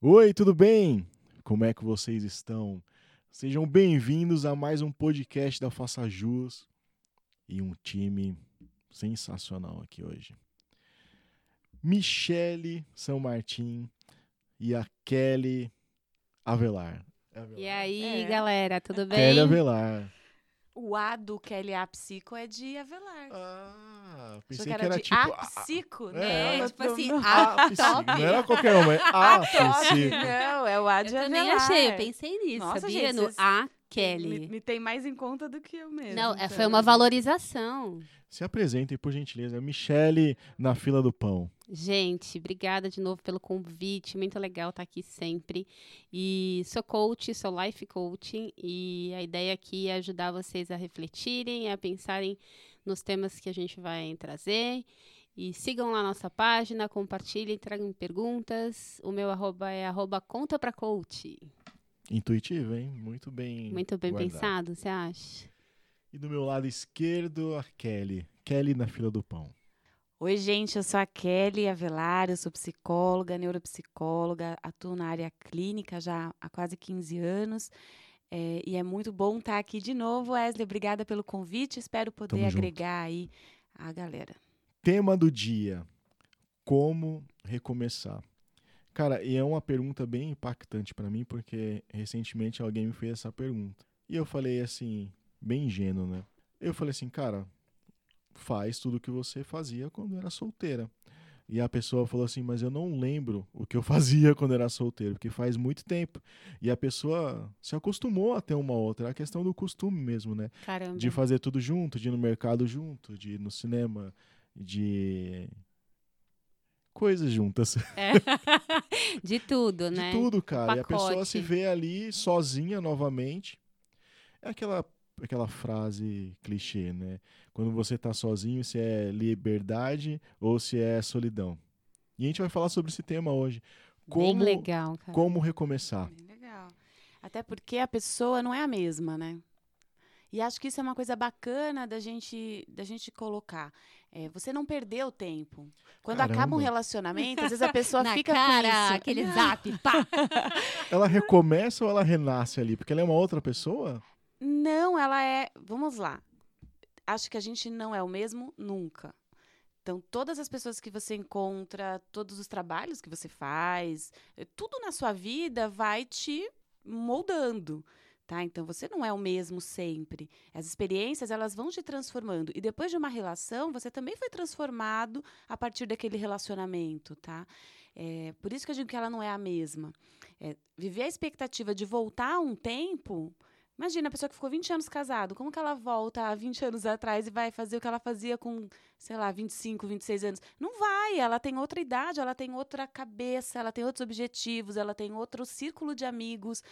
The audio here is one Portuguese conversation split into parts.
Oi, tudo bem? Como é que vocês estão? Sejam bem-vindos a mais um podcast da Faça Jus e um time sensacional aqui hoje. Michele São Martin e a Kelly Avelar. É Avelar. E aí, É. galera, tudo bem? Kelly Avelar. O A do Kelly A Psico é de Avelar. Ah, Só pensei que que era, era de tipo. A a- Psico, É, né? É, tipo assim, Não, a a psico. top. Não era qualquer uma, é a psico. não, é o A Eu de também Avelar. achei, eu pensei nisso, Nossa, sabia? gente, no vocês- A Kelly. Me, me tem mais em conta do que eu mesmo. Não, é, então. foi uma valorização. Se apresentem, por gentileza. Michele na fila do pão. Gente, obrigada de novo pelo convite. Muito legal estar aqui sempre. E sou coach, sou life coaching. E a ideia aqui é ajudar vocês a refletirem, a pensarem nos temas que a gente vai trazer. E sigam lá nossa página, compartilhem, tragam perguntas. O meu arroba é arroba conta pra coach. Intuitivo, hein? Muito bem. Muito bem guardado. pensado, você acha? E do meu lado esquerdo, a Kelly. Kelly na fila do pão. Oi, gente, eu sou a Kelly Avelar, eu sou psicóloga, neuropsicóloga, atuo na área clínica já há quase 15 anos. é, e é muito bom estar aqui de novo, Wesley. Obrigada pelo convite. Espero poder Tamo junto. agregar aí a galera. Tema do dia: Como recomeçar? Cara, e é uma pergunta bem impactante pra mim, porque recentemente alguém me fez essa pergunta. E eu falei assim, bem ingênuo, né? Eu falei assim, cara, faz tudo o que você fazia quando era solteira. E a pessoa falou assim, mas eu não lembro o que eu fazia quando era solteiro, porque faz muito tempo. E a pessoa se acostumou a ter uma outra. É a questão do costume mesmo, né? Caramba. De fazer tudo junto, de ir no mercado junto, de ir no cinema, de coisas juntas. É. De tudo, De né? tudo, cara. E a pessoa pacote. se vê ali sozinha novamente. É aquela aquela frase clichê, né? Quando você tá sozinho, se é liberdade ou se é solidão. E a gente vai falar sobre esse tema hoje. Como Bem legal, cara. como recomeçar? Bem legal. Até porque a pessoa não é a mesma, né? E acho que isso é uma coisa bacana da gente, da gente colocar. É, você não perdeu tempo. Quando acaba um Caramba. relacionamento, às vezes a pessoa Na fica cara, com isso. aquele zap, pá. Ela recomeça ou ela renasce ali? Porque ela é uma outra pessoa? Não, ela é. Vamos lá. Acho que a gente não é o mesmo nunca. Então, todas as pessoas que você encontra, todos os trabalhos que você faz, eh, tudo na sua vida vai te moldando. Tá? Então, você não é o mesmo sempre. As experiências, elas vão te transformando. E depois de uma relação, você também foi transformado a partir daquele relacionamento, tá? É, por isso que eu digo que ela não é a mesma. É, viver a expectativa de voltar um tempo Imagina a pessoa que ficou 20 anos casado, como que ela volta há 20 anos atrás e vai fazer o que ela fazia com, sei lá, 25, 26 anos? Não vai, ela tem outra idade, ela tem outra cabeça, ela tem outros objetivos, ela tem outro círculo de amigos.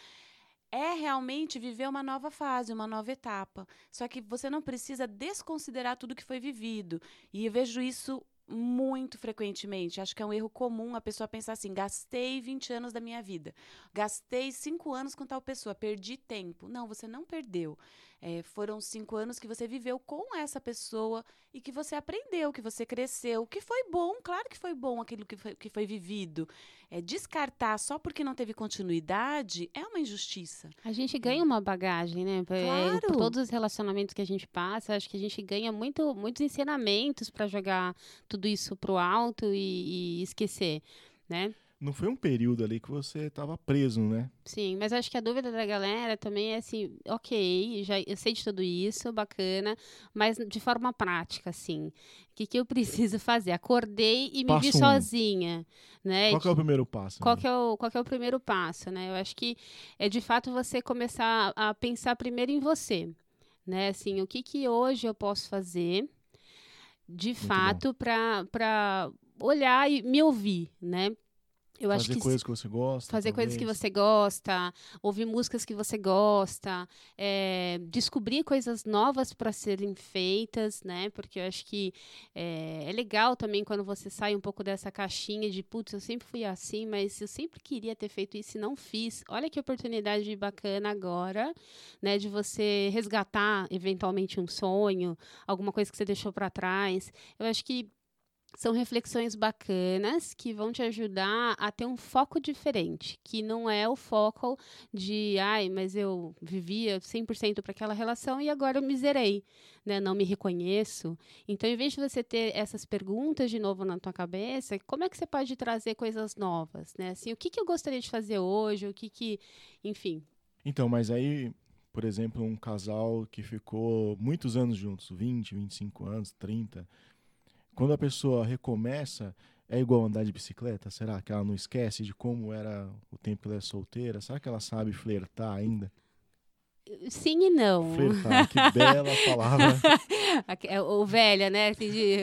É realmente viver uma nova fase, uma nova etapa. Só que você não precisa desconsiderar tudo que foi vivido. E eu vejo isso muito frequentemente. Acho que é um erro comum a pessoa pensar assim: gastei 20 anos da minha vida, gastei 5 anos com tal pessoa, perdi tempo. Não, você não perdeu. É, foram cinco anos que você viveu com essa pessoa e que você aprendeu, que você cresceu, que foi bom, claro que foi bom aquilo que foi, que foi vivido. É, descartar só porque não teve continuidade é uma injustiça. A gente ganha uma bagagem, né? Por- Claro. Por todos os relacionamentos que a gente passa, acho que a gente ganha muito, muitos ensinamentos para jogar tudo isso pro alto e, e esquecer, né? Não foi um período ali que você estava preso, né? Sim, mas acho que a dúvida da galera também é assim, ok, já, eu sei de tudo isso, bacana, mas de forma prática, assim, o que, que eu preciso fazer? Acordei e me Passo vi um. sozinha, né? Qual é o primeiro passo? Qual né? é o, qual é o primeiro passo, né? Eu acho que é de fato você começar a pensar primeiro em você, né? Assim, o que que hoje eu posso fazer de Muito fato para olhar e me ouvir, né? Eu acho fazer que coisas que você gosta. fazer coisas que talvez. você gosta, ouvir músicas que você gosta, é, descobrir coisas novas para serem feitas, né? Porque eu acho que é, é legal também quando você sai um pouco dessa caixinha de putz, eu sempre fui assim, mas eu sempre queria ter feito isso e não fiz. Olha que oportunidade bacana agora, né? De você resgatar eventualmente um sonho, alguma coisa que você deixou para trás. Eu acho que são reflexões bacanas que vão te ajudar a ter um foco diferente, que não é o foco de, ai, mas eu vivia 100% para aquela relação e agora eu me zerei, né? Não me reconheço. Então, em vez de você ter essas perguntas de novo na tua cabeça, como é que você pode trazer coisas novas, né? Assim, o que, que eu gostaria de fazer hoje, o que que, enfim. Então, mas aí, por exemplo, um casal que ficou muitos anos juntos, 20, 25 anos, 30, quando a pessoa recomeça, é igual andar de bicicleta? Será que ela não esquece de como era o tempo que ela é solteira? Será que ela sabe flertar ainda? Sim e não. Flertar, que bela palavra. É, o velha, né? Assim, de...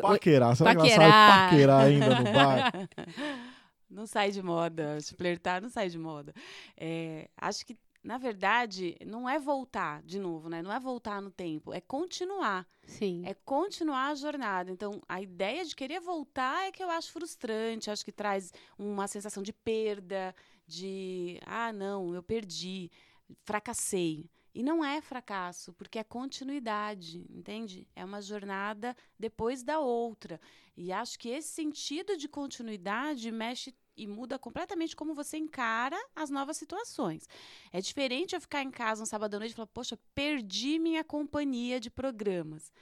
Paquerar, será Paquerar. que ela sabe paquerar ainda no bar? Não sai de moda. Flertar não sai de moda. É, acho que, na verdade, não é voltar de novo, né? Não é voltar no tempo, é continuar. Sim. É continuar a jornada. Então, a ideia de querer voltar é que eu acho frustrante, acho que traz uma sensação de perda, de ah, não, eu perdi, fracassei. E não é fracasso, porque é continuidade, entende? É uma jornada depois da outra. E acho que esse sentido de continuidade mexe e muda completamente como você encara as novas situações. É diferente eu ficar em casa um sábado à noite e falar, poxa, perdi minha companhia de programas.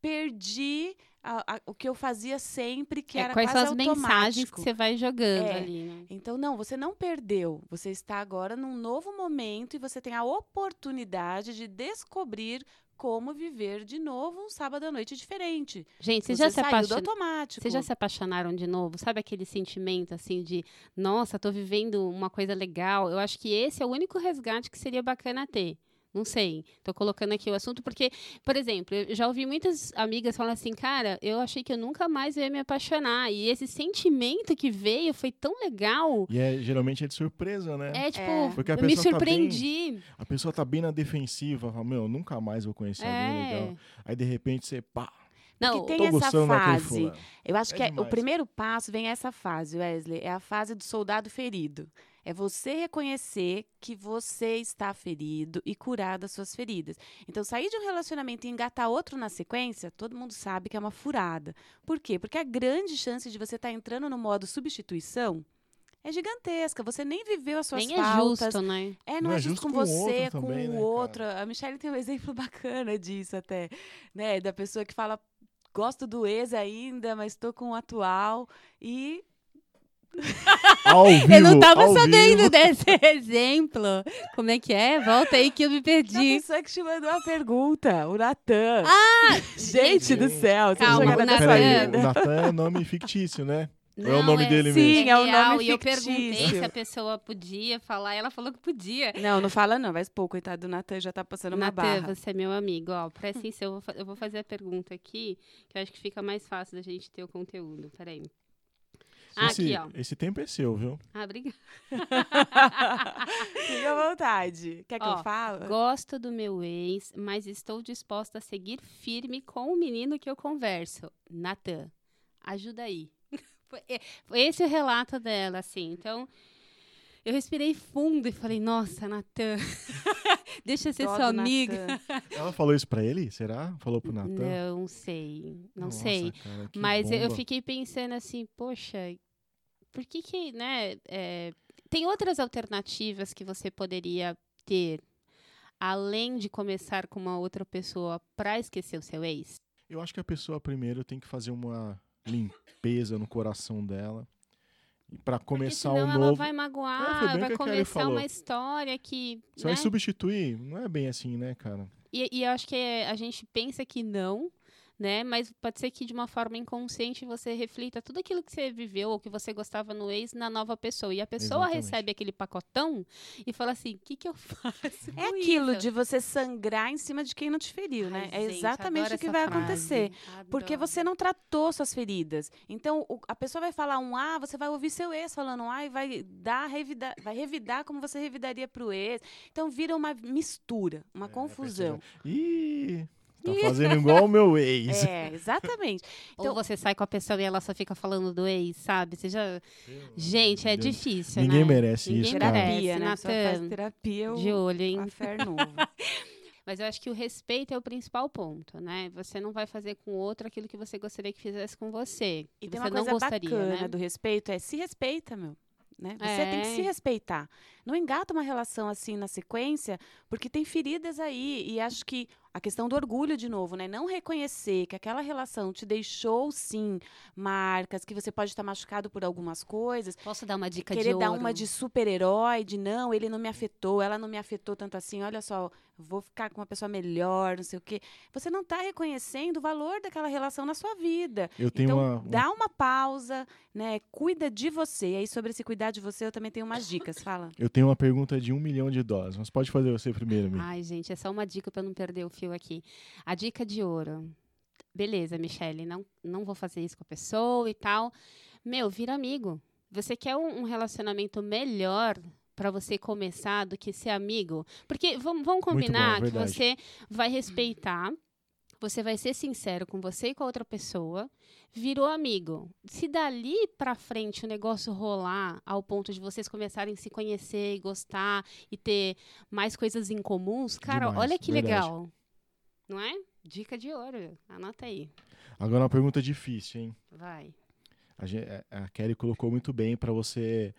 Perdi a- a- o que eu fazia sempre, que É, era quais quase são as mensagens que você vai jogando É. ali, né? Então, não, você não perdeu. Você está agora num novo momento e você tem a oportunidade de descobrir como viver de novo um sábado à noite diferente. Gente, vocês Você já se apaixonaram? automático. Vocês já se apaixonaram de novo? Sabe aquele sentimento assim de, nossa, tô vivendo uma coisa legal? Eu acho que esse é o único resgate que seria bacana ter. Não sei. Tô colocando aqui o assunto porque, por exemplo, eu já ouvi muitas amigas falando assim, cara, eu achei que eu nunca mais ia me apaixonar. E esse sentimento que veio foi tão legal. E é, geralmente é de surpresa, né? É tipo, É. Porque a eu me pessoa tá bem- surpreendi. A pessoa tá bem na defensiva, fala, meu, nunca mais vou conhecer alguém É. legal. Aí de repente você, pá, Não, tem essa fase. Eu acho É que é- o primeiro passo vem essa fase, Wesley. É a fase do soldado ferido. É você reconhecer que você está ferido e curar das suas feridas. Então, sair de um relacionamento e engatar outro na sequência, todo mundo sabe que é uma furada. Por quê? Porque a grande chance de você estar entrando no modo substituição é gigantesca. Você nem viveu as suas nem é faltas. justo, né? É, não, é justo com, o você, outro com também, o né, outro. cara? A Michelle tem um exemplo bacana disso até, né? Da pessoa que fala, gosto do ex ainda, mas estou com o atual. E Ao vivo, eu não tava ao sabendo vivo. desse exemplo. Como é que é? Volta aí que eu me a perdi. pessoa que te mandou a pergunta, o Natan. Ah, gente do céu, você Calma, o Peraí, Natan- o vida. Natan é nome fictício, né? Ou é o Não, nome dele Sim, mesmo? é o nome E eu perguntei se a pessoa podia falar, e ela falou que podia. Não, não fala não, vai expor, coitado do Natan, já tá passando uma Natan, barra. você é meu amigo, ó, presta atenção, eu vou, eu vou fazer a pergunta aqui, que eu acho que fica mais fácil da gente ter o conteúdo, peraí. Esse, aqui, ó. esse tempo é seu, viu? Ah, obrigada. Fica à vontade. Quer que Ó, eu fale? Gosto do meu ex, mas estou disposta a seguir firme com o menino que eu converso. Natan, ajuda aí. Foi esse o relato dela, assim. Então, eu respirei fundo e falei, nossa, Natan, deixa eu ser sua amiga. Ela falou isso pra ele? Será? Falou pro Natan? Não sei, não Nossa, sei. cara, Mas eu- eu bomba. fiquei pensando assim, poxa, por que que, né, é, tem outras alternativas que você poderia ter, além de começar com uma outra pessoa para esquecer o seu ex? Eu acho que a pessoa primeiro tem que fazer uma limpeza no coração dela. E pra Porque começar senão um ela novo. vai É, foi magoar, o vai que começar uma história que, Você né? vai substituir? Não é bem assim, né, cara? E, e eu acho que é- a gente pensa que não, né? Mas pode ser que de uma forma inconsciente você reflita tudo aquilo que você viveu ou que você gostava no ex na nova pessoa. E a pessoa Exatamente. recebe aquele pacotão e fala assim: o que, que eu faço? É com aquilo isso?" de você sangrar em cima de quem não te feriu, né? Ai, é gente, exatamente o que vai frase. acontecer. Porque Adoro. você não tratou suas feridas. Então, o- a pessoa vai falar um A, você vai ouvir seu ex falando um A e vai dar revidar, vai revidar como você revidaria pro ex. Então, vira uma mistura, uma É, confusão. Ih, tá fazendo igual o meu ex. É, exatamente. Ou Então- você sai com a pessoa e ela só fica falando do ex, sabe? Você já... Gente, é Deus. difícil, Ninguém né? merece Ninguém isso, cara. Terapia, merece, né? Pessoa faz terapia, o De olho, hein? Mas eu acho que o respeito é o principal ponto, né? Você não vai fazer com o outro aquilo que você gostaria que fizesse com você. E que tem você uma coisa não gostaria, bacana né? do respeito, é se respeita, meu. Né? Você tem que É. se respeitar. Não engata uma relação assim na sequência, porque tem feridas aí. E acho que a questão do orgulho, de novo, né? Não reconhecer que aquela relação te deixou, sim, marcas, que você pode estar machucado por algumas coisas. Posso dar uma dica querer de dar ouro? uma de super-herói, de não, ele não me afetou, ela não me afetou tanto assim, olha só, vou ficar com uma pessoa melhor, não sei o quê. Você não está reconhecendo o valor daquela relação na sua vida. Eu tenho então, uma, uma- dá uma pausa, né? Cuida de você. E aí, sobre esse cuidar de você, eu também tenho umas dicas. Fala. eu tenho uma pergunta de um milhão de dólares, mas pode fazer você primeiro, Mi. Ai, gente, é só uma dica para não perder o aqui. A dica de ouro. Beleza, Michele, não, não vou fazer isso com a pessoa e tal. Meu, vira amigo. Você quer um, um relacionamento melhor para você começar do que ser amigo? Porque vamos, vamos Muito bom, combinar que você vai respeitar, você vai ser sincero com você e com a outra pessoa, virou amigo. Se dali pra frente o negócio rolar ao ponto de vocês começarem a se conhecer e gostar e ter mais coisas em comuns, cara, Demais, olha que verdade. legal. Não é? Dica de ouro. Anota aí. Agora uma pergunta difícil, hein? Vai. A, gen- a Kelly colocou muito bem para você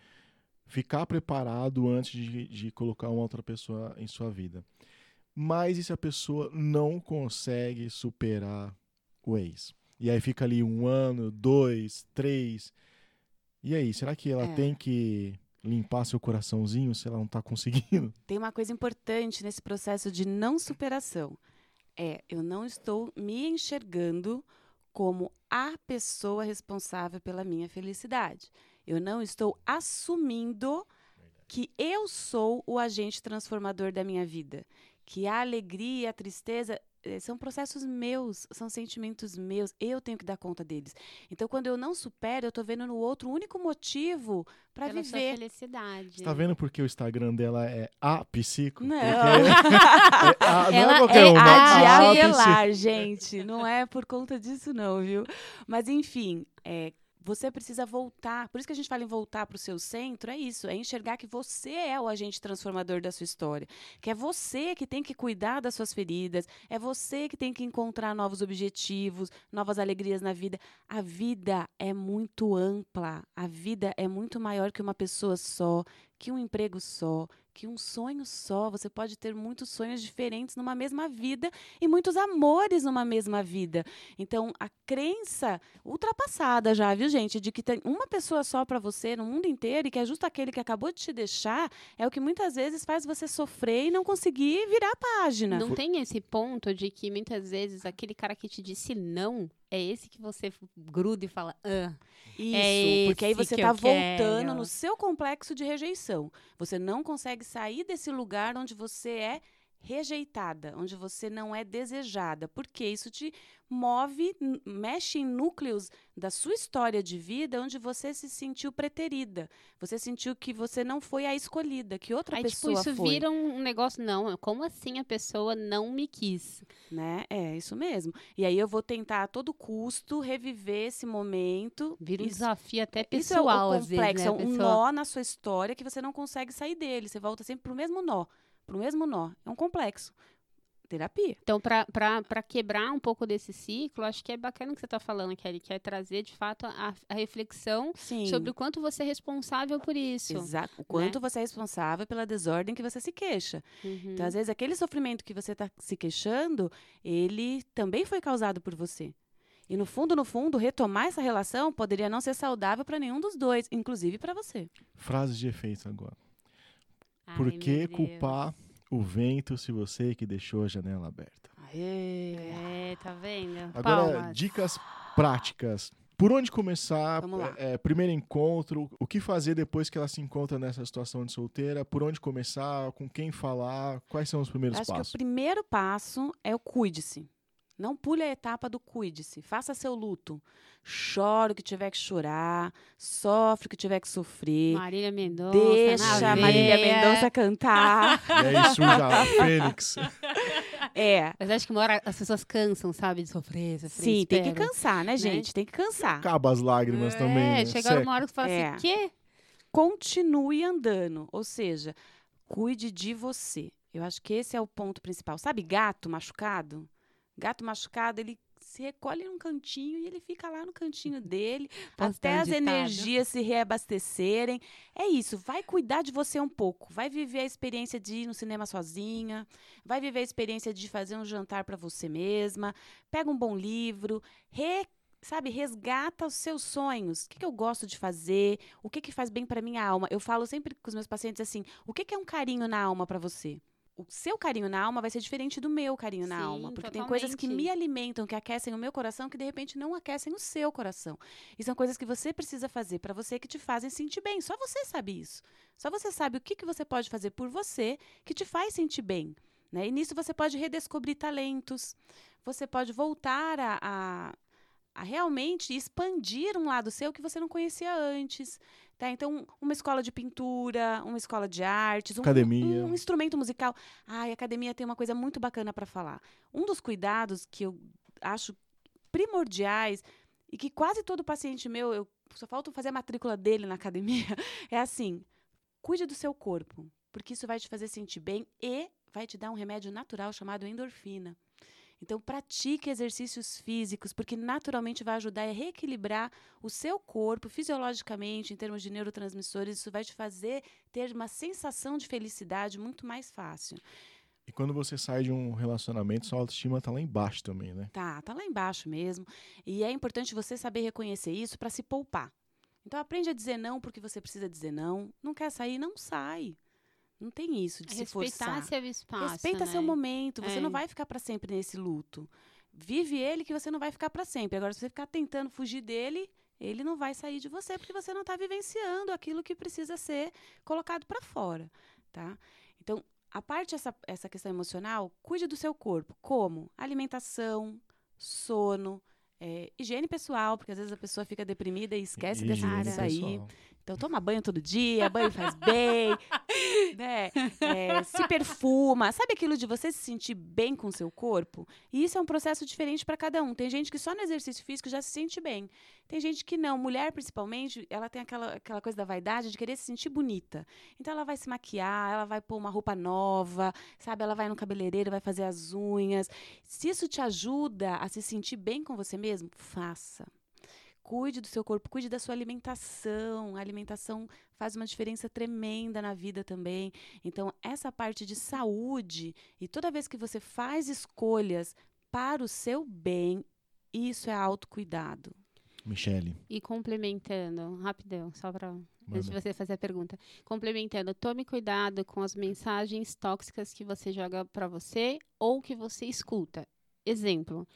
ficar preparado antes de, de colocar uma outra pessoa em sua vida. Mas e se a pessoa não consegue superar o ex? E aí fica ali um ano, dois, três. E aí, será que ela É. tem que limpar seu coraçãozinho se ela não tá conseguindo? Tem uma coisa importante nesse processo de não superação. É, eu não estou me enxergando como a pessoa responsável pela minha felicidade. Eu não estou assumindo que eu sou o agente transformador da minha vida. Que a alegria e a tristeza são processos meus, são sentimentos meus, eu tenho que dar conta deles. Então, quando eu não supero, eu estou vendo no outro o único motivo para Pela sua viver. felicidade. Você tá vendo porque o Instagram dela é a psico? Não. Porque é a- não Ela é qualquer é uma, a a de a gente. Não é por conta disso, não, viu? Mas, enfim, é, você precisa voltar. Por isso que a gente fala em voltar para o seu centro, é isso. É enxergar que você é o agente transformador da sua história. Que é você que tem que cuidar das suas feridas. É você que tem que encontrar novos objetivos, novas alegrias na vida. A vida é muito ampla. A vida é muito maior que uma pessoa só, que um emprego só, que um sonho só. Você pode ter muitos sonhos diferentes numa mesma vida e muitos amores numa mesma vida. Então, a crença ultrapassada já, viu, gente, de que tem uma pessoa só para você no mundo inteiro e que é justo aquele que acabou de te deixar, é o que muitas vezes faz você sofrer e não conseguir virar a página. Não tem esse ponto de que muitas vezes aquele cara que te disse não é esse que você gruda e fala, ah, Isso, É porque aí você tá eu voltando quero. no seu complexo de rejeição. Você não consegue sair desse lugar onde você é rejeitada, onde você não é desejada, porque isso te move, mexe em núcleos da sua história de vida onde você se sentiu preterida. Você sentiu que você não foi a escolhida, que outra aí tipo, pessoa isso foi. vira um negócio, não, como assim a pessoa não me quis? Né? É, isso mesmo. E aí eu vou tentar a todo custo reviver esse momento. Vira um Isso- desafio até Isso é o- pessoal, o às vezes, complexo, né? é um pessoa- nó na sua história que você não consegue sair dele. Você volta sempre pro mesmo nó, pro mesmo nó. É um complexo. Terapia. Então, para quebrar um pouco desse ciclo, acho que é bacana o que você está falando, Kelly, que é trazer, de fato, a, a reflexão Sim. sobre o quanto você é responsável por isso. Exato. O quanto você é responsável pela desordem que você se queixa. Uhum. Então, às vezes, aquele sofrimento que você está se queixando, ele também foi causado por você. E no fundo, no fundo, retomar essa relação poderia não ser saudável para nenhum dos dois, inclusive para você. Frases de efeito agora. Ai, Por meu que culpar o vento se você que deixou a janela aberta? Aê. É, tá vendo? Agora, Palmas. dicas práticas. Por onde começar? Vamos lá. É, primeiro encontro. O que fazer depois que ela se encontra nessa situação de solteira? Por onde começar? Com quem falar? Quais são os primeiros Acho passos? que o primeiro passo é o cuide-se. Não pule a etapa do cuide-se. Faça seu luto. Chora o que tiver que chorar. Sofre o que tiver que sofrer. Marília Mendonça. Deixa a Marília. Mendonça cantar. E aí surge a Fênix. é. Mas acho que uma hora as pessoas cansam, sabe, de sofrer, sofrer. Sim, tem que cansar, né, gente? Tem que cansar. Acaba as lágrimas também. É, né? uma hora que você fala É. assim, quê? Continue andando. Ou seja, Cuide de você. Eu acho que esse é o ponto principal. Sabe gato machucado? Gato machucado, ele se recolhe num cantinho e ele fica lá no cantinho dele até as energias se reabastecerem. É isso, vai cuidar de você um pouco, vai viver a experiência de ir no cinema sozinha, vai viver a experiência de fazer um jantar para você mesma, pega um bom livro, re sabe, resgata os seus sonhos. O que, que eu gosto de fazer? O que, que faz bem para minha alma? Eu falo sempre com os meus pacientes assim: o que, que é um carinho na alma para você? O seu carinho na alma vai ser diferente do meu carinho na Sim, alma. Porque totalmente. tem coisas que me alimentam, que aquecem o meu coração, que de repente não aquecem o seu coração. E são coisas que você precisa fazer para você que te fazem sentir bem. Só você sabe isso. Só você sabe o que, que você pode fazer por você que te faz sentir bem. Né? E nisso você pode redescobrir talentos, você pode voltar a, a, a realmente expandir um lado seu que você não conhecia antes. Tá? Então, uma escola de pintura, uma escola de artes, um, Academia. um, um instrumento musical. Ai, a academia tem uma coisa muito bacana para falar. Um dos cuidados que eu acho primordiais e que quase todo paciente meu, eu só falta fazer a matrícula dele na academia, é assim: cuide do seu corpo, porque isso vai te fazer sentir bem e vai te dar um remédio natural chamado endorfina. Então, pratique exercícios físicos, porque naturalmente vai ajudar a reequilibrar o seu corpo fisiologicamente, em termos de neurotransmissores. Isso vai te fazer ter uma sensação de felicidade muito mais fácil. E quando você sai de um relacionamento, sua autoestima tá lá embaixo também, né? Tá, tá lá embaixo mesmo. E é importante você saber reconhecer isso para se poupar. Então, aprende a dizer não porque você precisa dizer não. Não quer sair? Não sai. Não tem isso de se Respeitar forçar. seu espaço. Respeita né? seu momento. Você É. não vai ficar para sempre nesse luto. Vive ele que você não vai ficar para sempre. Agora, se você ficar tentando fugir dele, ele não vai sair de você porque você não está vivenciando aquilo que precisa ser colocado para fora, tá? Então, a parte essa essa questão emocional, cuide do seu corpo. Como? Alimentação, sono, é, higiene pessoal, porque às vezes a pessoa fica deprimida e esquece Higiene coisas aí. Então, toma banho todo dia, banho faz bem, né? É, se perfuma. Sabe aquilo de você se sentir bem com o seu corpo? E isso é um processo diferente para cada um. Tem gente que só no exercício físico já se sente bem. Tem gente que não. Mulher, principalmente, ela tem aquela, aquela coisa da vaidade de querer se sentir bonita. Então, ela vai se maquiar, ela vai pôr uma roupa nova, sabe? Ela vai no cabeleireiro, vai fazer as unhas. Se isso te ajuda a se sentir bem com você mesmo, faça. Cuide do seu corpo, cuide da sua alimentação. A alimentação faz uma diferença tremenda na vida também. Então, essa parte de saúde, e toda vez que você faz escolhas para o seu bem, isso é autocuidado. Michele, E complementando, rapidão, só para antes de você fazer a pergunta. Complementando, tome cuidado com as mensagens tóxicas que você joga para você ou que você escuta. Exemplo,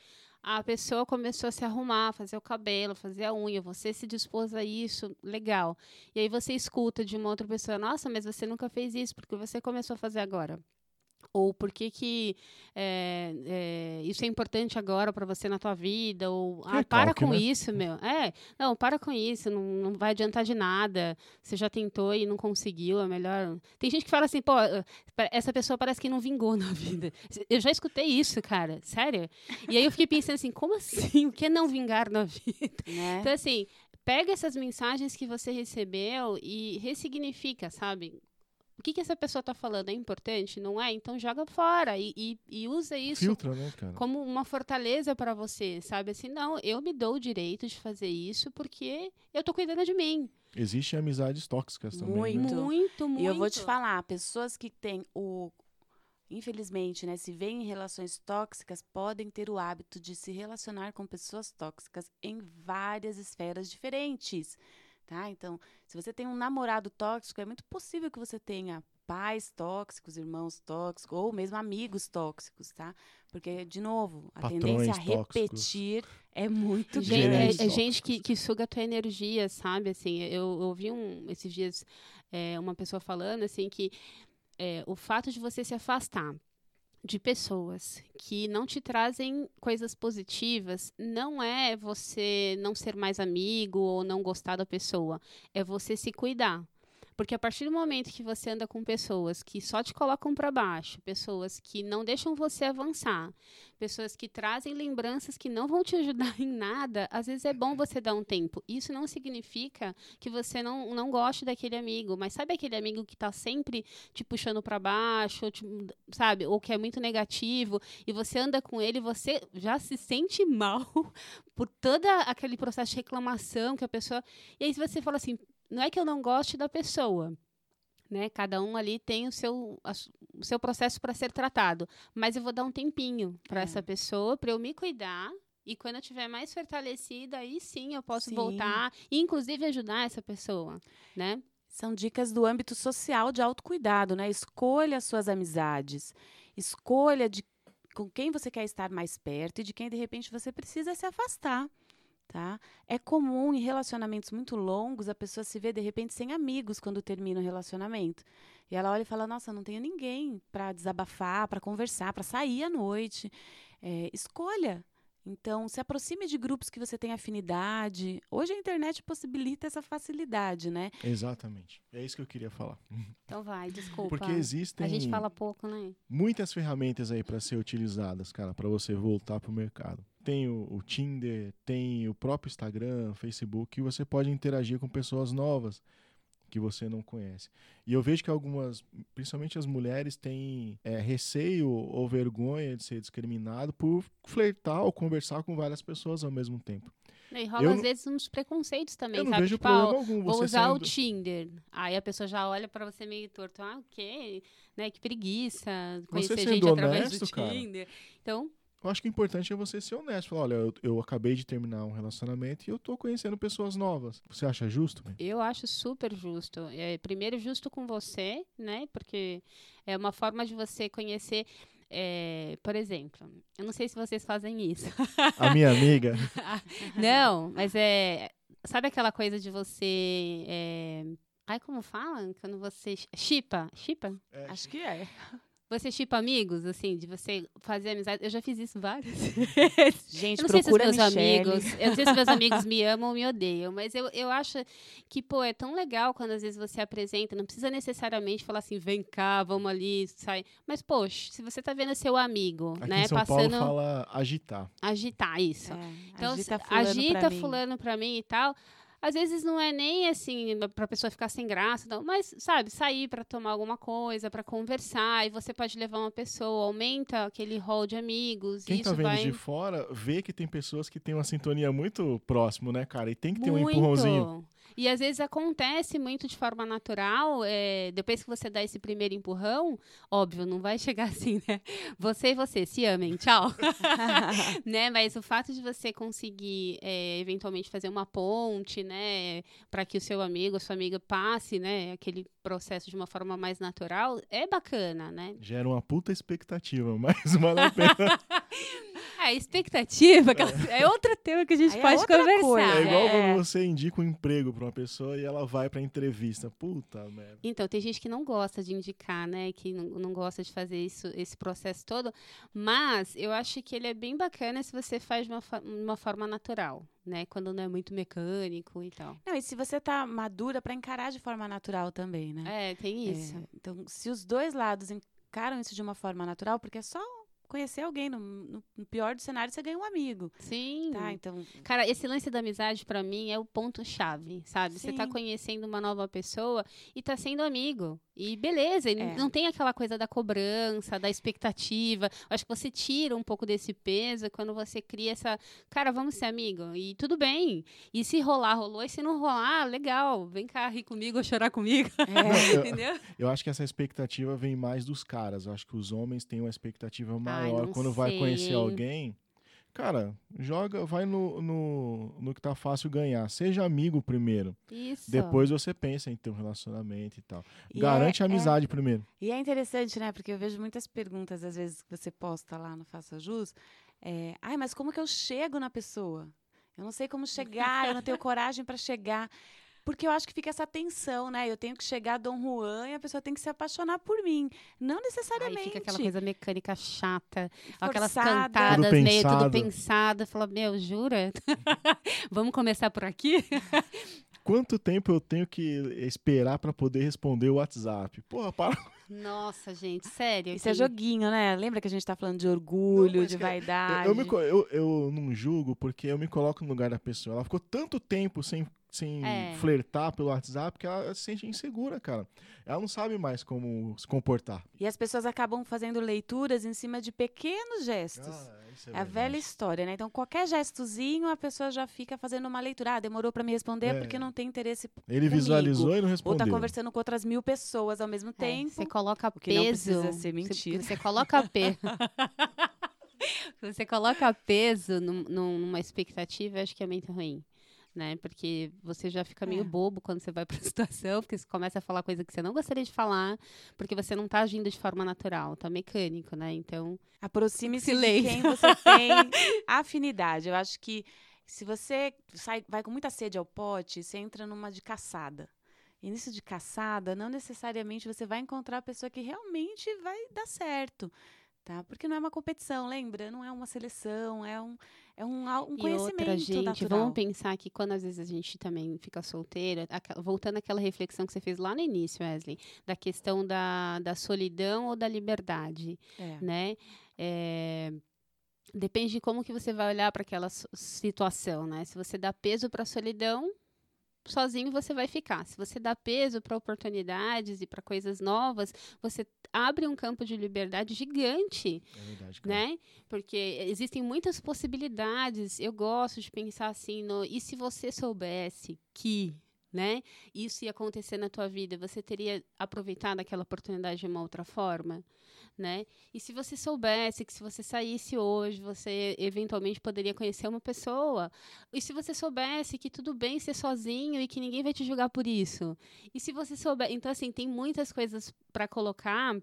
a pessoa começou a se arrumar, fazer o cabelo, fazer a unha, você se dispôs a isso, legal. E aí você escuta de uma outra pessoa, nossa, mas você nunca fez isso, porque você começou a fazer agora? Ou por que, que é, é, isso é importante agora para você na tua vida? Ou ah, para com né? isso, meu. É, não, para com isso, não, não vai adiantar de nada. Você já tentou e não conseguiu, é melhor. Tem gente que fala assim, pô, eh, essa pessoa parece que não vingou na vida. Eu já escutei isso, cara, sério. E aí eu fiquei pensando assim, como assim? O que é não vingar na vida? Né? Então, assim, pega essas mensagens que você recebeu e ressignifica, sabe? O que, que essa pessoa está falando é importante? Não é? Então joga fora e, e, e usa isso Filtra, né, cara? como uma fortaleza para você, sabe? Assim, não, eu me dou o direito de fazer isso porque eu tô cuidando de mim. Existem amizades tóxicas também, Muito. né? Muito, muito. E eu vou te falar, pessoas que têm o. Infelizmente, né, se veem em relações tóxicas, podem ter o hábito de se relacionar com pessoas tóxicas em várias esferas diferentes. Tá? Então, se você tem um namorado tóxico, é muito possível que você tenha pais tóxicos, irmãos tóxicos, ou mesmo amigos tóxicos, tá? Porque, de novo, a Patrões tendência a tóxicos. repetir é muito Gente, grande. é, é gente tóxicos. que, que suga a tua energia, sabe? Assim, eu, eu ouvi um, esses dias é, uma pessoa falando assim que é, o fato de você se afastar de pessoas que não te trazem coisas positivas não é você não ser mais amigo ou não gostar da pessoa, é você se cuidar. Porque a partir do momento que você anda com pessoas que só te colocam para baixo, pessoas que não deixam você avançar, pessoas que trazem lembranças que não vão te ajudar em nada, às vezes é bom você dar um tempo. Isso não significa que você não, não goste daquele amigo, mas sabe aquele amigo que está sempre te puxando para baixo, ou te, sabe, ou que é muito negativo, e você anda com ele, você já se sente mal por todo aquele processo de reclamação que a pessoa. E aí você fala assim: não é que eu não goste da pessoa, né? Cada um ali tem o seu, a, o seu processo para ser tratado. Mas eu vou dar um tempinho para é. essa pessoa, para eu me cuidar. E quando eu estiver mais fortalecida, aí sim eu posso sim. voltar e, inclusive, ajudar essa pessoa, né? São dicas do âmbito social de autocuidado, né? Escolha as suas amizades. Escolha de com quem você quer estar mais perto e de quem, de repente, você precisa se afastar. Tá? É comum em relacionamentos muito longos a pessoa se ver de repente sem amigos quando termina o relacionamento. E ela olha e fala: Nossa, não tenho ninguém para desabafar, para conversar, para sair à noite. É, escolha. Então, se aproxime de grupos que você tem afinidade. Hoje a internet possibilita essa facilidade, né? Exatamente. É isso que eu queria falar. Então vai, desculpa. Porque existem. A gente fala pouco, né? Muitas ferramentas aí para ser utilizadas, cara, para você voltar para o mercado tem o, o, Tinder, tem o próprio Instagram, Facebook, e você pode interagir com pessoas novas que você não conhece. E eu vejo que algumas, principalmente as mulheres, têm é, receio ou vergonha de ser discriminado por flertar ou conversar com várias pessoas ao mesmo tempo. E rola eu às vezes uns preconceitos também, eu não sabe? Vejo tipo, problema ah, algum, vou usar o Tinder. Aí a pessoa já olha para você meio torto. Ah, o quê? Né? Que preguiça conhecer gente honesto, através do Tinder. Cara. Então, eu acho que o importante é você ser honesto. Falar, olha, eu, eu acabei de terminar um relacionamento e eu tô conhecendo pessoas novas. Você acha justo? Eu acho super justo. É, primeiro, justo com você, né? Porque é uma forma de você conhecer. É, por exemplo, eu não sei se vocês fazem isso. A minha amiga. não, mas é. Sabe aquela coisa de você. É, ai, como fala? Quando você. Chipa? Chipa? É. Acho que é. Você tipo amigos, assim, de você fazer amizade. Eu já fiz isso várias vezes. Gente, eu não sei se os meus amigos. Eu não sei se meus amigos me amam ou me odeiam, mas eu, eu acho que, pô, é tão legal quando às vezes você apresenta. Não precisa necessariamente falar assim, vem cá, vamos ali, sai. Mas, poxa, se você tá vendo seu amigo, Aqui né? Em São passando. Paulo fala agitar. Agitar, isso. É, então, agita fulano, agita pra, fulano mim. pra mim e tal às vezes não é nem assim para a pessoa ficar sem graça, não, mas sabe, sair para tomar alguma coisa, para conversar, e você pode levar uma pessoa, aumenta aquele hall de amigos. Quem tá vendo vai... de fora vê que tem pessoas que têm uma sintonia muito próximo, né, cara? E tem que ter muito. um empurrãozinho. E às vezes acontece muito de forma natural, é, depois que você dá esse primeiro empurrão, óbvio, não vai chegar assim, né? Você e você, se amem, tchau. né? Mas o fato de você conseguir é, eventualmente fazer uma ponte, né, para que o seu amigo, a sua amiga passe, né, aquele processo de uma forma mais natural, é bacana, né? Gera uma puta expectativa, mas vale a pena. É, expectativa é. é outro tema que a gente Aí é pode é conversar. Coisa. É igual é. quando você indica um emprego para uma pessoa e ela vai para entrevista. Puta merda. Então, tem gente que não gosta de indicar, né? Que não, não gosta de fazer isso, esse processo todo. Mas eu acho que ele é bem bacana se você faz de uma, uma forma natural. Né, quando não é muito mecânico e tal. Não, e se você tá madura para encarar de forma natural também, né? É, tem isso. É, então, se os dois lados encaram isso de uma forma natural, porque é só conhecer alguém. No, no, no, pior dos cenários, você ganha um amigo. Sim. Tá, então... Cara, esse lance da amizade, para mim, é o ponto-chave, sabe? Sim. Você tá conhecendo uma nova pessoa e tá sendo amigo. E beleza, é. não tem aquela coisa da cobrança, da expectativa. Acho que você tira um pouco desse peso quando você cria essa. Cara, vamos ser amigo. E tudo bem. E se rolar, rolou. E se não rolar, legal. Vem cá rir comigo ou chorar comigo. É. Entendeu? Eu, eu, acho que essa expectativa vem mais dos caras. Eu acho que os homens têm uma expectativa maior Ai, quando sei. vai conhecer alguém Cara, joga, vai no, no, no que tá fácil ganhar. Seja amigo primeiro. Isso. Depois você pensa em ter um relacionamento e tal. E Garante é, a amizade é, primeiro. E é interessante, né? Porque eu vejo muitas perguntas, às vezes, que você posta lá no Faça Jus. É, Ai, mas como que eu chego na pessoa? Eu não sei como chegar, eu não tenho coragem para chegar. Porque eu acho que fica essa tensão, né? Eu tenho que chegar a Dom Juan e a pessoa tem que se apaixonar por mim. Não necessariamente. Aí fica aquela coisa mecânica chata, Forçada. aquelas cantadas tudo meio tudo pensada. Fala, meu, jura? Vamos começar por aqui? quanto tempo eu tenho que esperar para poder responder o WhatsApp? Porra, para. Nossa, gente, sério. Isso é que- joguinho, né? Lembra que a gente tá falando de orgulho, Não, de que- Eu, vaidade? eu, me eu, eu não julgo porque eu me coloco no lugar da pessoa. Ela ficou tanto tempo sem, sem É. flertar pelo WhatsApp que ela se sente insegura, cara. Ela não sabe mais como se comportar. E as pessoas acabam fazendo leituras em cima de pequenos gestos. isso É a velha história, né? Então, qualquer gestozinho, a pessoa já fica fazendo uma leitura. Ah, demorou pra me responder É. porque não tem interesse. Ele comigo. visualizou e não Ou respondeu. tá conversando com outras mil pessoas ao mesmo É, tempo. Você coloca o que não peso. precisa ser você- mentira. Você, coloca peso. você coloca peso num- num- numa expectativa, eu acho que é muito ruim. Né? Porque você já fica meio É. bobo quando você vai pra situação, porque você começa a falar coisa que você não gostaria de falar, porque você não tá agindo de forma natural, tá mecânico, né? Então, Aproxime-se de quem você tem afinidade. Eu acho que se você sai, vai com muita sede ao pote, você entra numa de caçada. Início de caçada, não necessariamente você vai encontrar a pessoa que realmente vai dar certo. Tá? Porque não é uma competição, lembra? Não é uma seleção, é um, é um, um E conhecimento outra, gente, natural. vamos pensar que quando às vezes a gente também fica solteira, voltando àquela reflexão que você fez lá no início, Wesley, da questão da, da solidão ou da liberdade, É. né? É, depende de como que você vai olhar para aquela situação, né? Se você dá peso para a solidão, sozinho você vai ficar. Se você dá peso para oportunidades e para coisas novas, você abre um campo de liberdade gigante É verdade, né? Porque existem muitas possibilidades. Eu gosto de pensar assim no e se você soubesse que, né, isso ia acontecer na tua vida, você teria aproveitado aquela oportunidade de uma outra forma, né? E se você soubesse que se você saísse hoje, você eventualmente poderia conhecer uma pessoa. E se você soubesse que tudo bem ser sozinho e que ninguém vai te julgar por isso. E se você souber, então assim, tem muitas coisas para colocar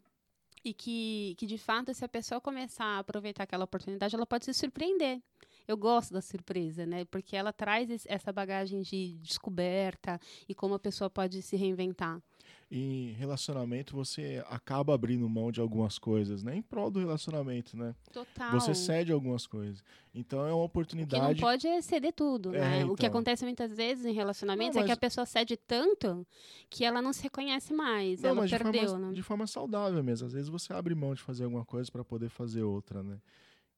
e que, que de fato se a pessoa começar a aproveitar aquela oportunidade, ela pode se surpreender. Eu gosto da surpresa, né? Porque ela traz esse- essa bagagem de descoberta e como a pessoa pode se reinventar. Em relacionamento, você acaba abrindo mão de algumas coisas, né? Em prol do relacionamento, né? Total. Você cede algumas coisas. Então é uma O que não oportunidade. pode é ceder tudo, É, né? O que então. acontece muitas vezes em relacionamentos Não, é que mas- a pessoa cede tanto que ela não se reconhece mais. Não, ela mas de perdeu, forma, né? de forma saudável mesmo. Às vezes você abre mão de fazer alguma coisa para poder fazer outra, né?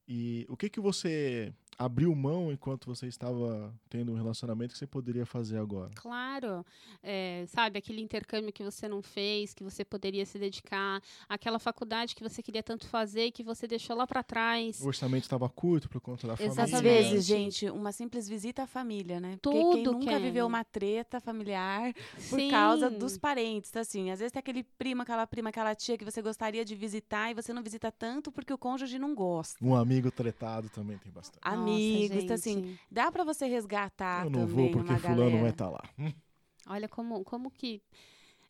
E o que que você abriu mão enquanto você estava tendo um relacionamento que você poderia fazer agora? Claro, é, sabe, aquele intercâmbio que você não fez, que você poderia se dedicar, aquela faculdade que você queria tanto fazer e que você deixou lá para trás. O orçamento estava curto por conta da família. Às Exatamente. vezes, gente, uma simples visita à família, né? Porque quem Tudo nunca que é- viveu uma treta familiar por Sim. causa dos parentes, tá assim. Às vezes tem aquele primo, aquela prima, aquela tia que você gostaria de visitar e você não visita tanto porque o cônjuge não gosta. Um amigo tretado também tem bastante. Nossa, Amigos, tá assim. Dá pra você resgatar Eu não também vou porque fulano galera. vai estar lá. Olha como, como que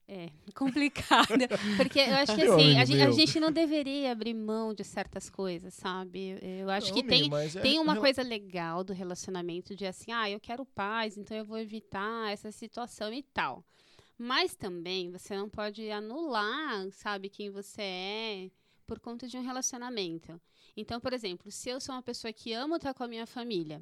é complicado. Porque eu acho que assim, a amigo gente, a gente não deveria abrir mão de certas coisas, sabe? Eu acho Não, que tem, Mi, mas é tem uma rela- coisa legal do relacionamento de assim, ah, eu quero paz, então eu vou evitar essa situação e tal. Mas também você não pode anular, sabe, quem você é por conta de um relacionamento. Então, por exemplo, se eu sou uma pessoa que amo estar com a minha família,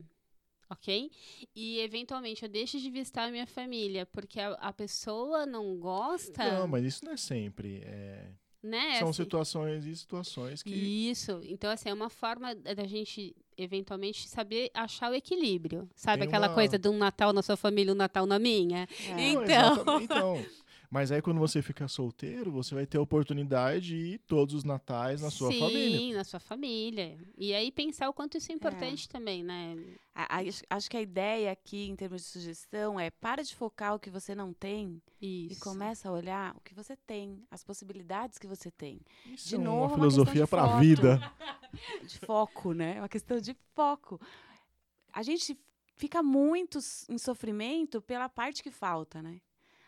ok? E eventualmente eu deixo de visitar a minha família porque a, a pessoa não gosta, Não, mas isso não é sempre. é- né? São assim- situações e situações que. Isso. Então, assim, é uma forma da gente, eventualmente, saber achar o equilíbrio. Sabe Tem aquela uma- coisa de um Natal na sua família e um Natal na minha? É. Não, Então. exatamente, então. Mas aí quando você fica solteiro, você vai ter a oportunidade de ir todos os natais na sua Sim, família. na sua família. E aí pensar o quanto isso é importante também, né? A- a- acho- Acho que a ideia aqui, em termos de sugestão, é para de focar o que você não tem Isso. e começa a olhar o que você tem, as possibilidades que você tem. Isso De é novo, uma filosofia para a vida. de foco, né? É uma questão de foco. A gente fica muito em sofrimento pela parte que falta, né?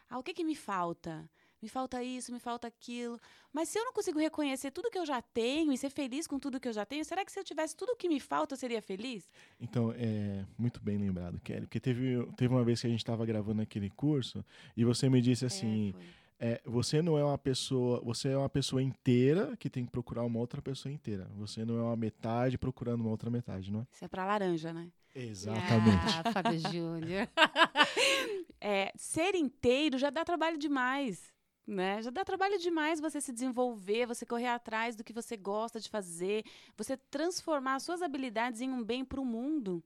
Ah, o que que me falta? Me falta isso, me falta aquilo. Mas se eu não consigo reconhecer tudo que eu já tenho e ser feliz com tudo que eu já tenho, será que se eu tivesse tudo o que me falta, eu seria feliz? Então, é muito bem lembrado, Kelly. Porque teve, teve uma vez que a gente estava gravando aquele curso e você me disse assim: É. é, você não é uma pessoa, você é uma pessoa inteira que tem que procurar uma outra pessoa inteira. Você não é uma metade procurando uma outra metade, não é? Isso é pra laranja, né? Exatamente. Ah, Fábio Júnior. É, ser inteiro já dá trabalho demais. Né? Já dá trabalho demais você se desenvolver, você correr atrás do que você gosta de fazer, você transformar suas habilidades em um bem para o mundo.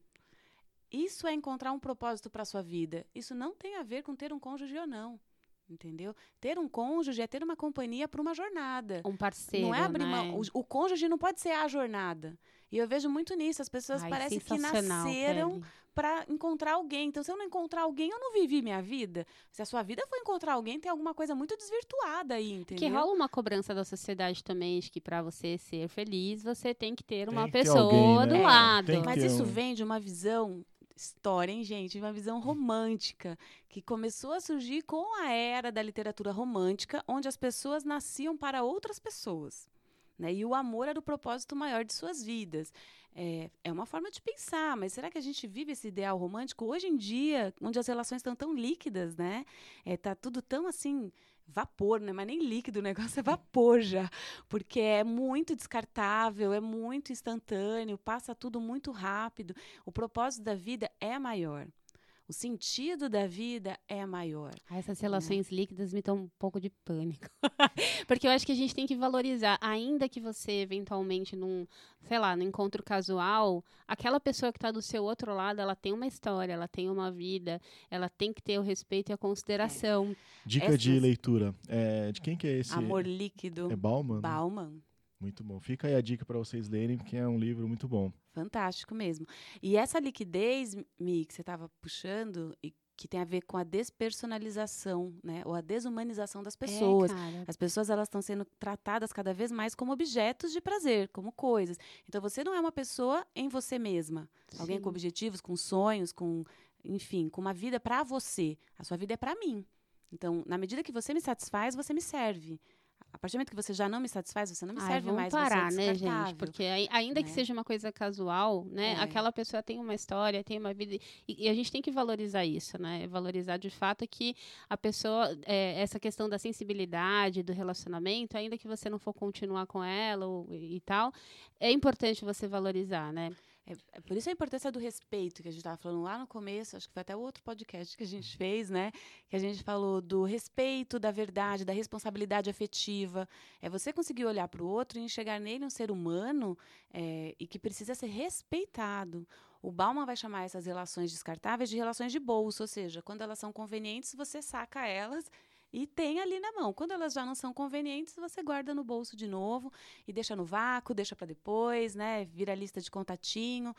Isso é encontrar um propósito para sua vida. Isso não tem a ver com ter um cônjuge ou não. Entendeu? Ter um cônjuge é ter uma companhia para uma jornada. Um parceiro, não é abrir né? mão. O, o cônjuge não pode ser a jornada. E eu vejo muito nisso. As pessoas Ai, parecem que nasceram para encontrar alguém. Então, se eu não encontrar alguém, eu não vivi minha vida. Se a sua vida for encontrar alguém, tem alguma coisa muito desvirtuada aí, entendeu? Que rola uma cobrança da sociedade também de que para você ser feliz, você tem que ter uma que ter pessoa alguém, do né? lado. Tem que Mas isso um- vem de uma visão história, hein, gente? Uma visão romântica que começou a surgir com a era da literatura romântica, onde as pessoas nasciam para outras pessoas. Né? E o amor era o propósito maior de suas vidas. É, é uma forma de pensar, mas será que a gente vive esse ideal romântico hoje em dia, onde as relações estão tão líquidas, né? É, tá tudo tão assim, vapor, né? Mas nem líquido, o negócio é vapor já. Porque é muito descartável, é muito instantâneo, passa tudo muito rápido. O propósito da vida é maior. O sentido da vida é maior. Ah, Essas relações líquidas me dão um pouco de pânico. Porque eu acho que a gente tem que valorizar, ainda que você eventualmente num, sei lá, num encontro casual, aquela pessoa que está do seu outro lado, ela tem uma história, ela tem uma vida, ela tem que ter o respeito e a consideração. Dica de Essas- leitura. É, de quem que é esse? Amor líquido. É Bauman? né? Bauman. Muito bom. Fica aí a dica para vocês lerem, porque é um livro muito bom. Fantástico mesmo. E essa liquidez, Mi, que você estava puxando, e que tem a ver com a despersonalização, né? Ou a desumanização das pessoas. É. As pessoas elas estão sendo tratadas cada vez mais como objetos de prazer, como coisas. Então você não é uma pessoa em você mesma. Alguém Sim. com objetivos, com sonhos, com, enfim, com uma vida para você. A sua vida é para mim. Então, na medida que você me satisfaz, você me serve. A partir do momento que você já não me satisfaz, você não me Ai, serve vamos mais. parar, é né, gente? Porque ai- ainda que né? seja uma coisa casual, né? É. Aquela pessoa tem uma história, tem uma vida. E, e a gente tem que valorizar isso, né? Valorizar de fato que a pessoa, é, essa questão da sensibilidade, do relacionamento, ainda que você não for continuar com ela ou, e tal, é importante você valorizar, né? É, é por isso a importância do respeito que a gente estava falando lá no começo, acho que foi até o outro podcast que a gente fez, né? Que a gente falou do respeito, da verdade, da responsabilidade afetiva. É você conseguir olhar para o outro e enxergar nele um ser humano é, e que precisa ser respeitado. O Bauman vai chamar essas relações descartáveis de relações de bolso, ou seja, quando elas são convenientes, você saca elas e tem ali na mão. Quando elas já não são convenientes, você guarda no bolso de novo e deixa no vácuo, deixa para depois, né? Vira lista de contatinho.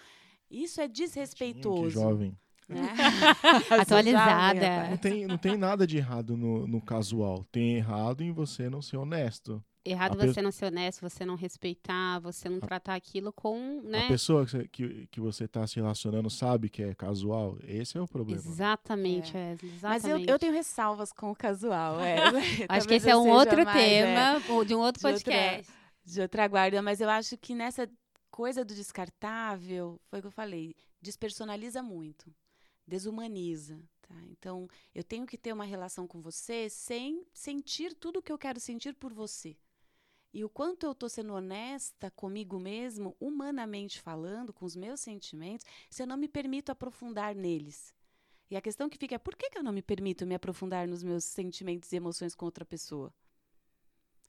Isso é Que desrespeitoso. jovem. Né? Atualizada. Jovem, Não tem, não tem nada de errado no, no casual. Tem errado em você não ser honesto. Errado A pe- você não ser honesto, você não respeitar, você não tratar aquilo com, né? A pessoa que você, que, que você tá se relacionando sabe que é casual. Esse é o problema. Exatamente, Wesley, Mas eu, exatamente. eu tenho ressalvas com o casual. É. Acho que esse é um outro mais, é, tema ou de um outro de outra- podcast. de outra guarda, mas eu acho que nessa coisa do descartável, foi o que eu falei, despersonaliza muito, desumaniza. Tá? Então, eu tenho que ter uma relação com você sem sentir tudo o que eu quero sentir por você. E o quanto eu estou sendo honesta comigo mesmo, humanamente falando, com os meus sentimentos, se eu não me permito aprofundar neles. E a questão que fica é por que, que eu não me permito me aprofundar nos meus sentimentos e emoções com outra pessoa?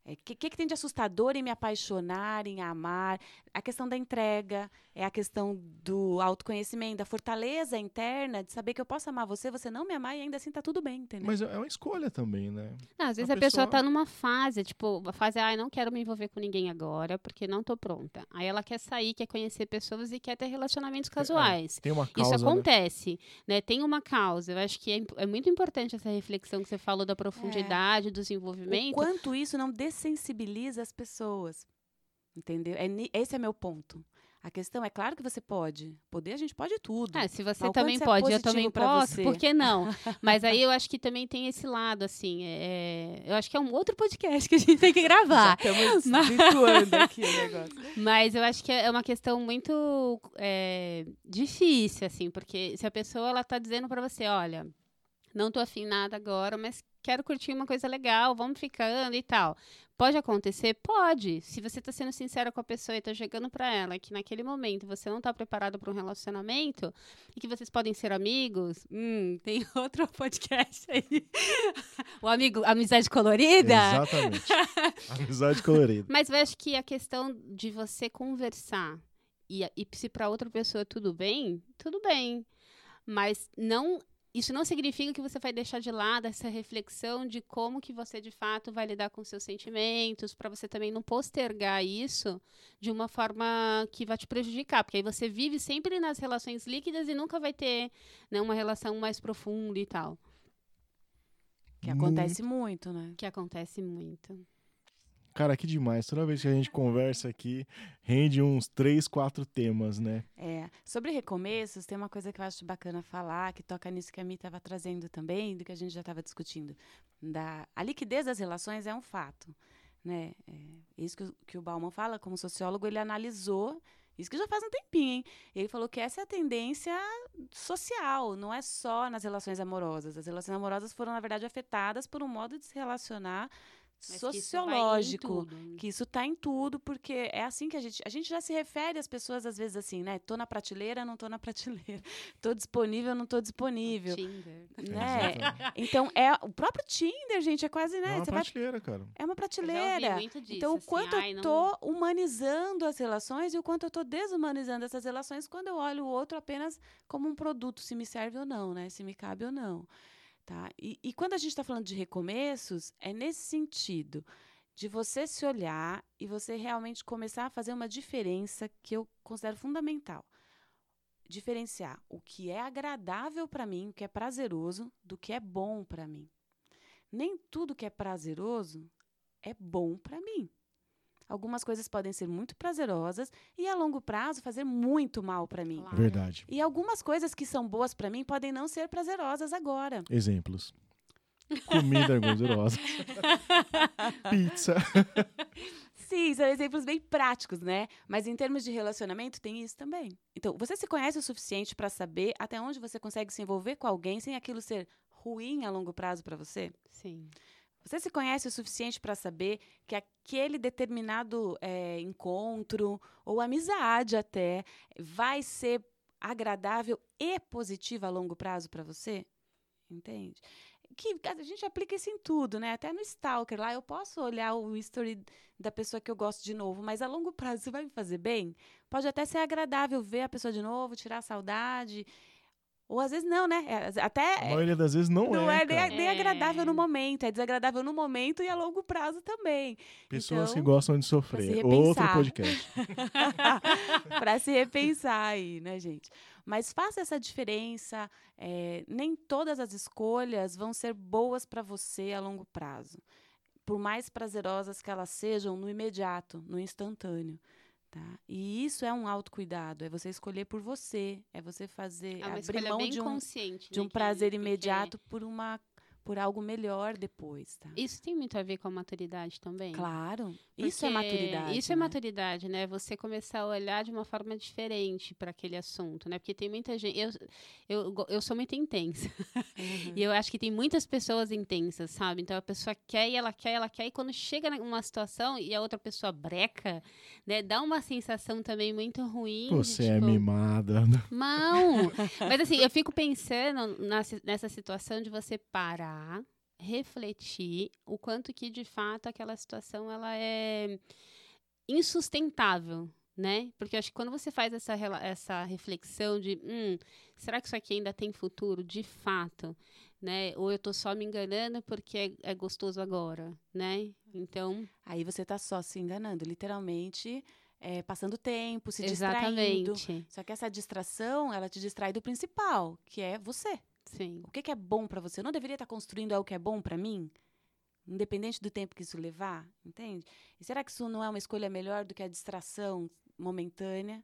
O é, que, que, que tem de assustador em me apaixonar, em amar? A questão da entrega, é a questão do autoconhecimento, da fortaleza interna, de saber que eu posso amar você, você não me amar e ainda assim tá tudo bem, entendeu? Mas é uma escolha também, né? Não, às vezes A a, pessoa pessoa- tá numa fase, tipo, a fase, ai, não quero me envolver com ninguém agora, porque não tô pronta. Aí ela quer sair, quer conhecer pessoas e quer ter relacionamentos casuais. Tem uma causa. Isso né? acontece, né? Tem uma causa. Eu acho que é, é muito importante essa reflexão que você falou da profundidade, do o desenvolvimento. quanto isso não dessensibiliza as pessoas, entendeu? É, esse é meu ponto. A questão é claro que você pode. Poder, a gente pode tudo. Ah, se você Mas também é pode, eu positivo também posso, você? por que não? Mas aí eu acho que também tem esse lado, assim, é, eu acho que é um outro podcast que a gente tem que gravar. Já estamos desvirtuando aqui o negócio. Mas eu acho que é uma questão muito é, difícil, assim, porque se a pessoa ela tá dizendo para você, olha, não tô afim nada agora, mas quero curtir uma coisa legal, vamos ficando e tal. Pode acontecer? Pode. Se você está sendo sincera com a pessoa e está chegando para ela que naquele momento você não está preparado para um relacionamento e que vocês podem ser amigos, hum, tem outro podcast aí. o amigo, amizade colorida. Exatamente. amizade colorida. Mas eu acho que a questão de você conversar e, e se para outra pessoa tudo bem, tudo bem. Mas não isso não significa que você vai deixar de lado essa reflexão de como que você de fato vai lidar com seus sentimentos, para você também não postergar isso de uma forma que vai te prejudicar, porque aí você vive sempre nas relações líquidas e nunca vai ter né, uma relação mais profunda e tal. Que acontece muito, né? Que acontece muito. Cara, que demais. Toda vez que a gente conversa aqui, rende uns três, quatro temas, né? É. Sobre recomeços, tem uma coisa que eu acho bacana falar, que toca nisso que a Mi estava trazendo também, do que a gente já estava discutindo. Da, a liquidez das relações é um fato. Né? É, isso que, que o Bauman fala, como sociólogo, ele analisou isso que já faz um tempinho, hein? Ele falou que essa é a tendência social, não é só nas relações amorosas. As relações amorosas foram, na verdade, afetadas por um modo de se relacionar mas sociológico, que isso está em, tudo, porque é assim que a gente. A gente já se refere às pessoas, às vezes, assim, né? Tô na prateleira, não tô na prateleira. Tô disponível, não tô disponível. Tinder. Né? então, é o próprio Tinder, gente, é quase, né? É uma prateleira, vai... cara. É uma prateleira. Disso, então, o assim, quanto ai, eu tô não... humanizando as relações e o quanto eu tô desumanizando essas relações quando eu olho o outro apenas como um produto, se me serve ou não, né? Se me cabe ou não. Tá? E, e quando a gente está falando de recomeços, é nesse sentido de você se olhar e você realmente começar a fazer uma diferença que eu considero fundamental. Diferenciar o que é agradável para mim, o que é prazeroso, do que é bom para mim. Nem tudo que é prazeroso é bom para mim. Algumas coisas podem ser muito prazerosas e a longo prazo fazer muito mal para mim. Claro. Verdade. E algumas coisas que são boas para mim podem não ser prazerosas agora. Exemplos. Comida gordurosa. Pizza. Sim, são exemplos bem práticos, né? Mas em termos de relacionamento, tem isso também. Então, você se conhece o suficiente para saber até onde você consegue se envolver com alguém sem aquilo ser ruim a longo prazo para você? Sim. Você se conhece o suficiente para saber que aquele determinado é, encontro ou amizade até vai ser agradável e positiva a longo prazo para você? Entende? Que a gente aplica isso em tudo, né? Até no Stalker lá, eu posso olhar o history da pessoa que eu gosto de novo, mas a longo prazo isso vai me fazer bem? Pode até ser agradável ver a pessoa de novo, tirar a saudade ou às vezes não, né? É, até. A maioria das vezes não, não é. Não é nem, nem, agradável no momento, é desagradável no momento e a longo prazo também. Pessoas então, que gostam de sofrer. Outro podcast. para se repensar aí, né, gente? Mas faça essa diferença. É, nem todas as escolhas vão ser boas para você a longo prazo. Por mais prazerosas que elas sejam no imediato, no instantâneo. Tá? E isso é um autocuidado, é você escolher por você, é você fazer é abrir mão de um, de um né, prazer imediato por uma por algo melhor depois, tá? Isso tem muito a ver com a maturidade também. Claro, isso é maturidade. Isso é né? é maturidade, né? Você começar a olhar de uma forma diferente para aquele assunto, né? Porque tem muita gente. Eu, eu, eu sou muito intensa. Uhum. e eu acho que tem muitas pessoas intensas, sabe? Então a pessoa quer e ela quer, ela quer, e quando chega numa situação e a outra pessoa breca, né? Dá uma sensação também muito ruim. Você de, é tipo, é mimada. Não! Mas assim, eu fico pensando nessa situação de você parar refletir o quanto que de fato aquela situação ela é insustentável, né? Porque eu acho que quando você faz essa, essa reflexão de, hum, será que isso aqui ainda tem futuro, de fato, né? Ou eu tô só me enganando porque é, é gostoso agora, né? Então... Aí você tá só se enganando, literalmente... É, passando tempo, se Exatamente. distraindo. Só que essa distração, ela te distrai do principal, que é você. Sim. O que, que é bom para você? Eu não deveria estar construindo algo que é bom para mim? Independente do tempo que isso levar, entende? E será que isso não é uma escolha melhor do que a distração momentânea?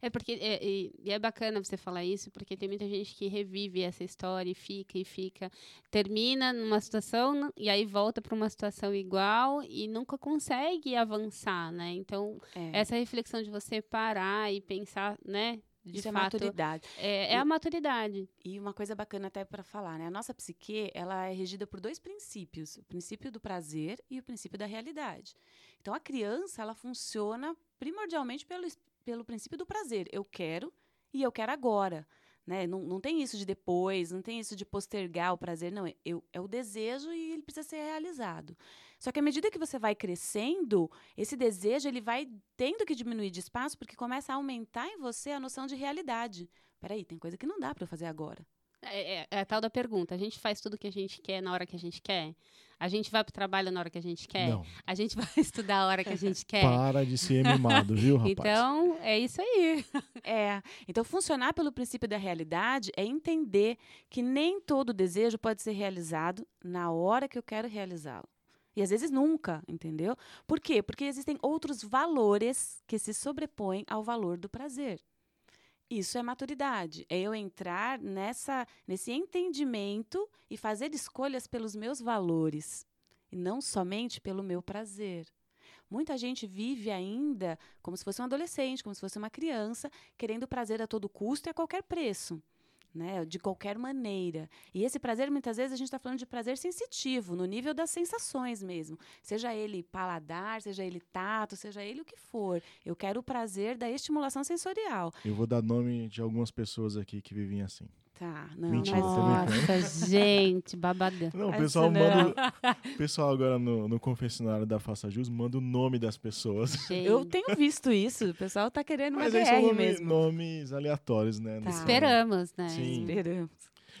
É porque é, é, é, bacana você falar isso, porque tem muita gente que revive essa história e fica e fica, termina numa situação e aí volta para uma situação igual e nunca consegue avançar, né? Então, é. essa reflexão de você parar e pensar, né? De Isso é fato, maturidade. é, é a maturidade. E uma coisa bacana até para falar, né? A nossa psique, ela é regida por dois princípios, o princípio do prazer e o princípio da realidade. Então a criança, ela funciona primordialmente pelo, pelo princípio do prazer. Eu quero e eu quero agora. Né? Não, não tem isso de depois, não tem isso de postergar o prazer, não. É, eu, é o desejo e ele precisa ser realizado. Só que à medida que você vai crescendo, esse desejo ele vai tendo que diminuir de espaço porque começa a aumentar em você a noção de realidade. Peraí, tem coisa que não dá para eu fazer agora. É, é- é a tal da pergunta. A gente faz tudo o que a gente quer na hora que a gente quer? A gente vai pro trabalho na hora que a gente quer? Não, A gente vai estudar a hora que a gente quer? para de ser mimado, viu, rapaz? Então, é isso aí. É. Então, funcionar pelo princípio da realidade é entender que nem todo desejo pode ser realizado na hora que eu quero realizá-lo. E às vezes nunca, entendeu? Por quê? Porque existem outros valores que se sobrepõem ao valor do prazer. Isso é maturidade. É eu entrar nessa, nesse entendimento e fazer escolhas pelos meus valores e não somente pelo meu prazer. Muita gente vive ainda como se fosse um adolescente, como se fosse uma criança, querendo prazer a todo custo e a qualquer preço. Né, de qualquer maneira. E esse prazer, muitas vezes, a gente está falando de prazer sensitivo, no nível das sensações mesmo. Seja ele paladar, seja ele tato, seja ele o que for. Eu quero o prazer da estimulação sensorial. Eu vou dar nome de algumas pessoas aqui que vivem assim. Tá, não, Mentira. Nossa, gente, babagã. Não, o Essa pessoal não. manda. O pessoal agora no, no confessionário da Faça Jus manda o nome das pessoas. Gente, Eu tenho visto isso, o pessoal tá querendo uma Mas aí são DR nome- mesmo. nomes aleatórios, né? Tá. Esperamos, né? Sim. Esperamos.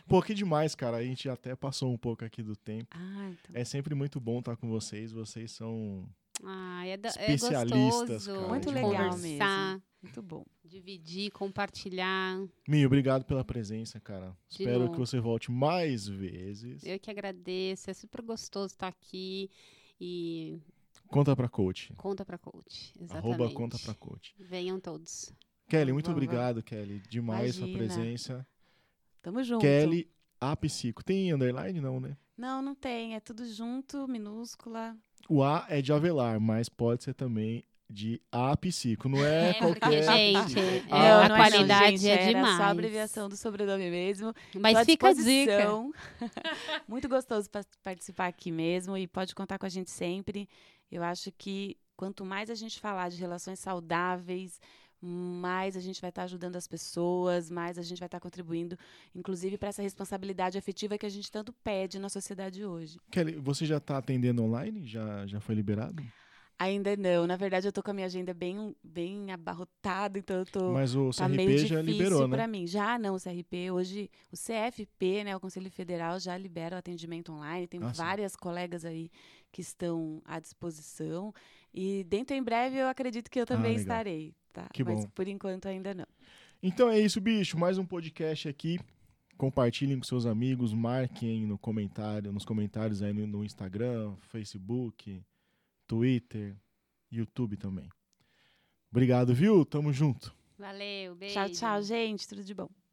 Pô, que demais, cara. A gente até passou um pouco aqui do tempo. Ah, então. É sempre muito bom estar com vocês. Vocês são. Ah, é, da, é Especialistas, gostoso cara, Muito legal conversar, Muito bom. dividir, compartilhar. Mi, obrigado pela presença, cara. De Espero novo. que você volte mais vezes. Eu que agradeço, é super gostoso estar aqui e Conta pra coach. conta pra coach. Exatamente. Arroba conta pra coach. Venham todos. Kelly, muito Vamos, obrigado, Kelly. Demais sua presença. Tamo junto. Kelly A Psico. Tem underline? Não, né? Não, não tem. É tudo junto, minúscula. O A é de Avelar, mas pode ser também de A Psico. Não é, É, porque, qualquer. gente, psico. é, A a não, não qualidade gente, é era demais. só a abreviação do sobrenome mesmo. Mas Tô fica a dica. Muito gostoso pa- participar aqui mesmo e pode contar com a gente sempre. Eu acho que quanto mais a gente falar de relações saudáveis, mais a gente vai estar ajudando as pessoas, mais a gente vai estar contribuindo, inclusive para essa responsabilidade afetiva que a gente tanto pede na sociedade hoje. Kelly, você já tá atendendo online? Já, já foi liberado? Ainda não. Na verdade, eu tô com a minha agenda bem, bem abarrotada, então eu tô. Mas o Tá CRP meio já liberou, né? para mim. Já não, o CRP hoje, o CFP, né, o Conselho Federal já libera o atendimento online. Tem Ah, sim. várias colegas aí que estão à disposição e dentro em breve eu acredito que eu também legal. estarei, tá? Que Mas bom. por enquanto ainda não. Então é isso, bicho. Mais um podcast aqui. Compartilhem com seus amigos, marquem no comentário, nos comentários aí no, no Instagram, Facebook, Twitter, YouTube também. Obrigado, viu? Tamo junto. Valeu, beijo. Tchau, tchau, gente, tudo de bom.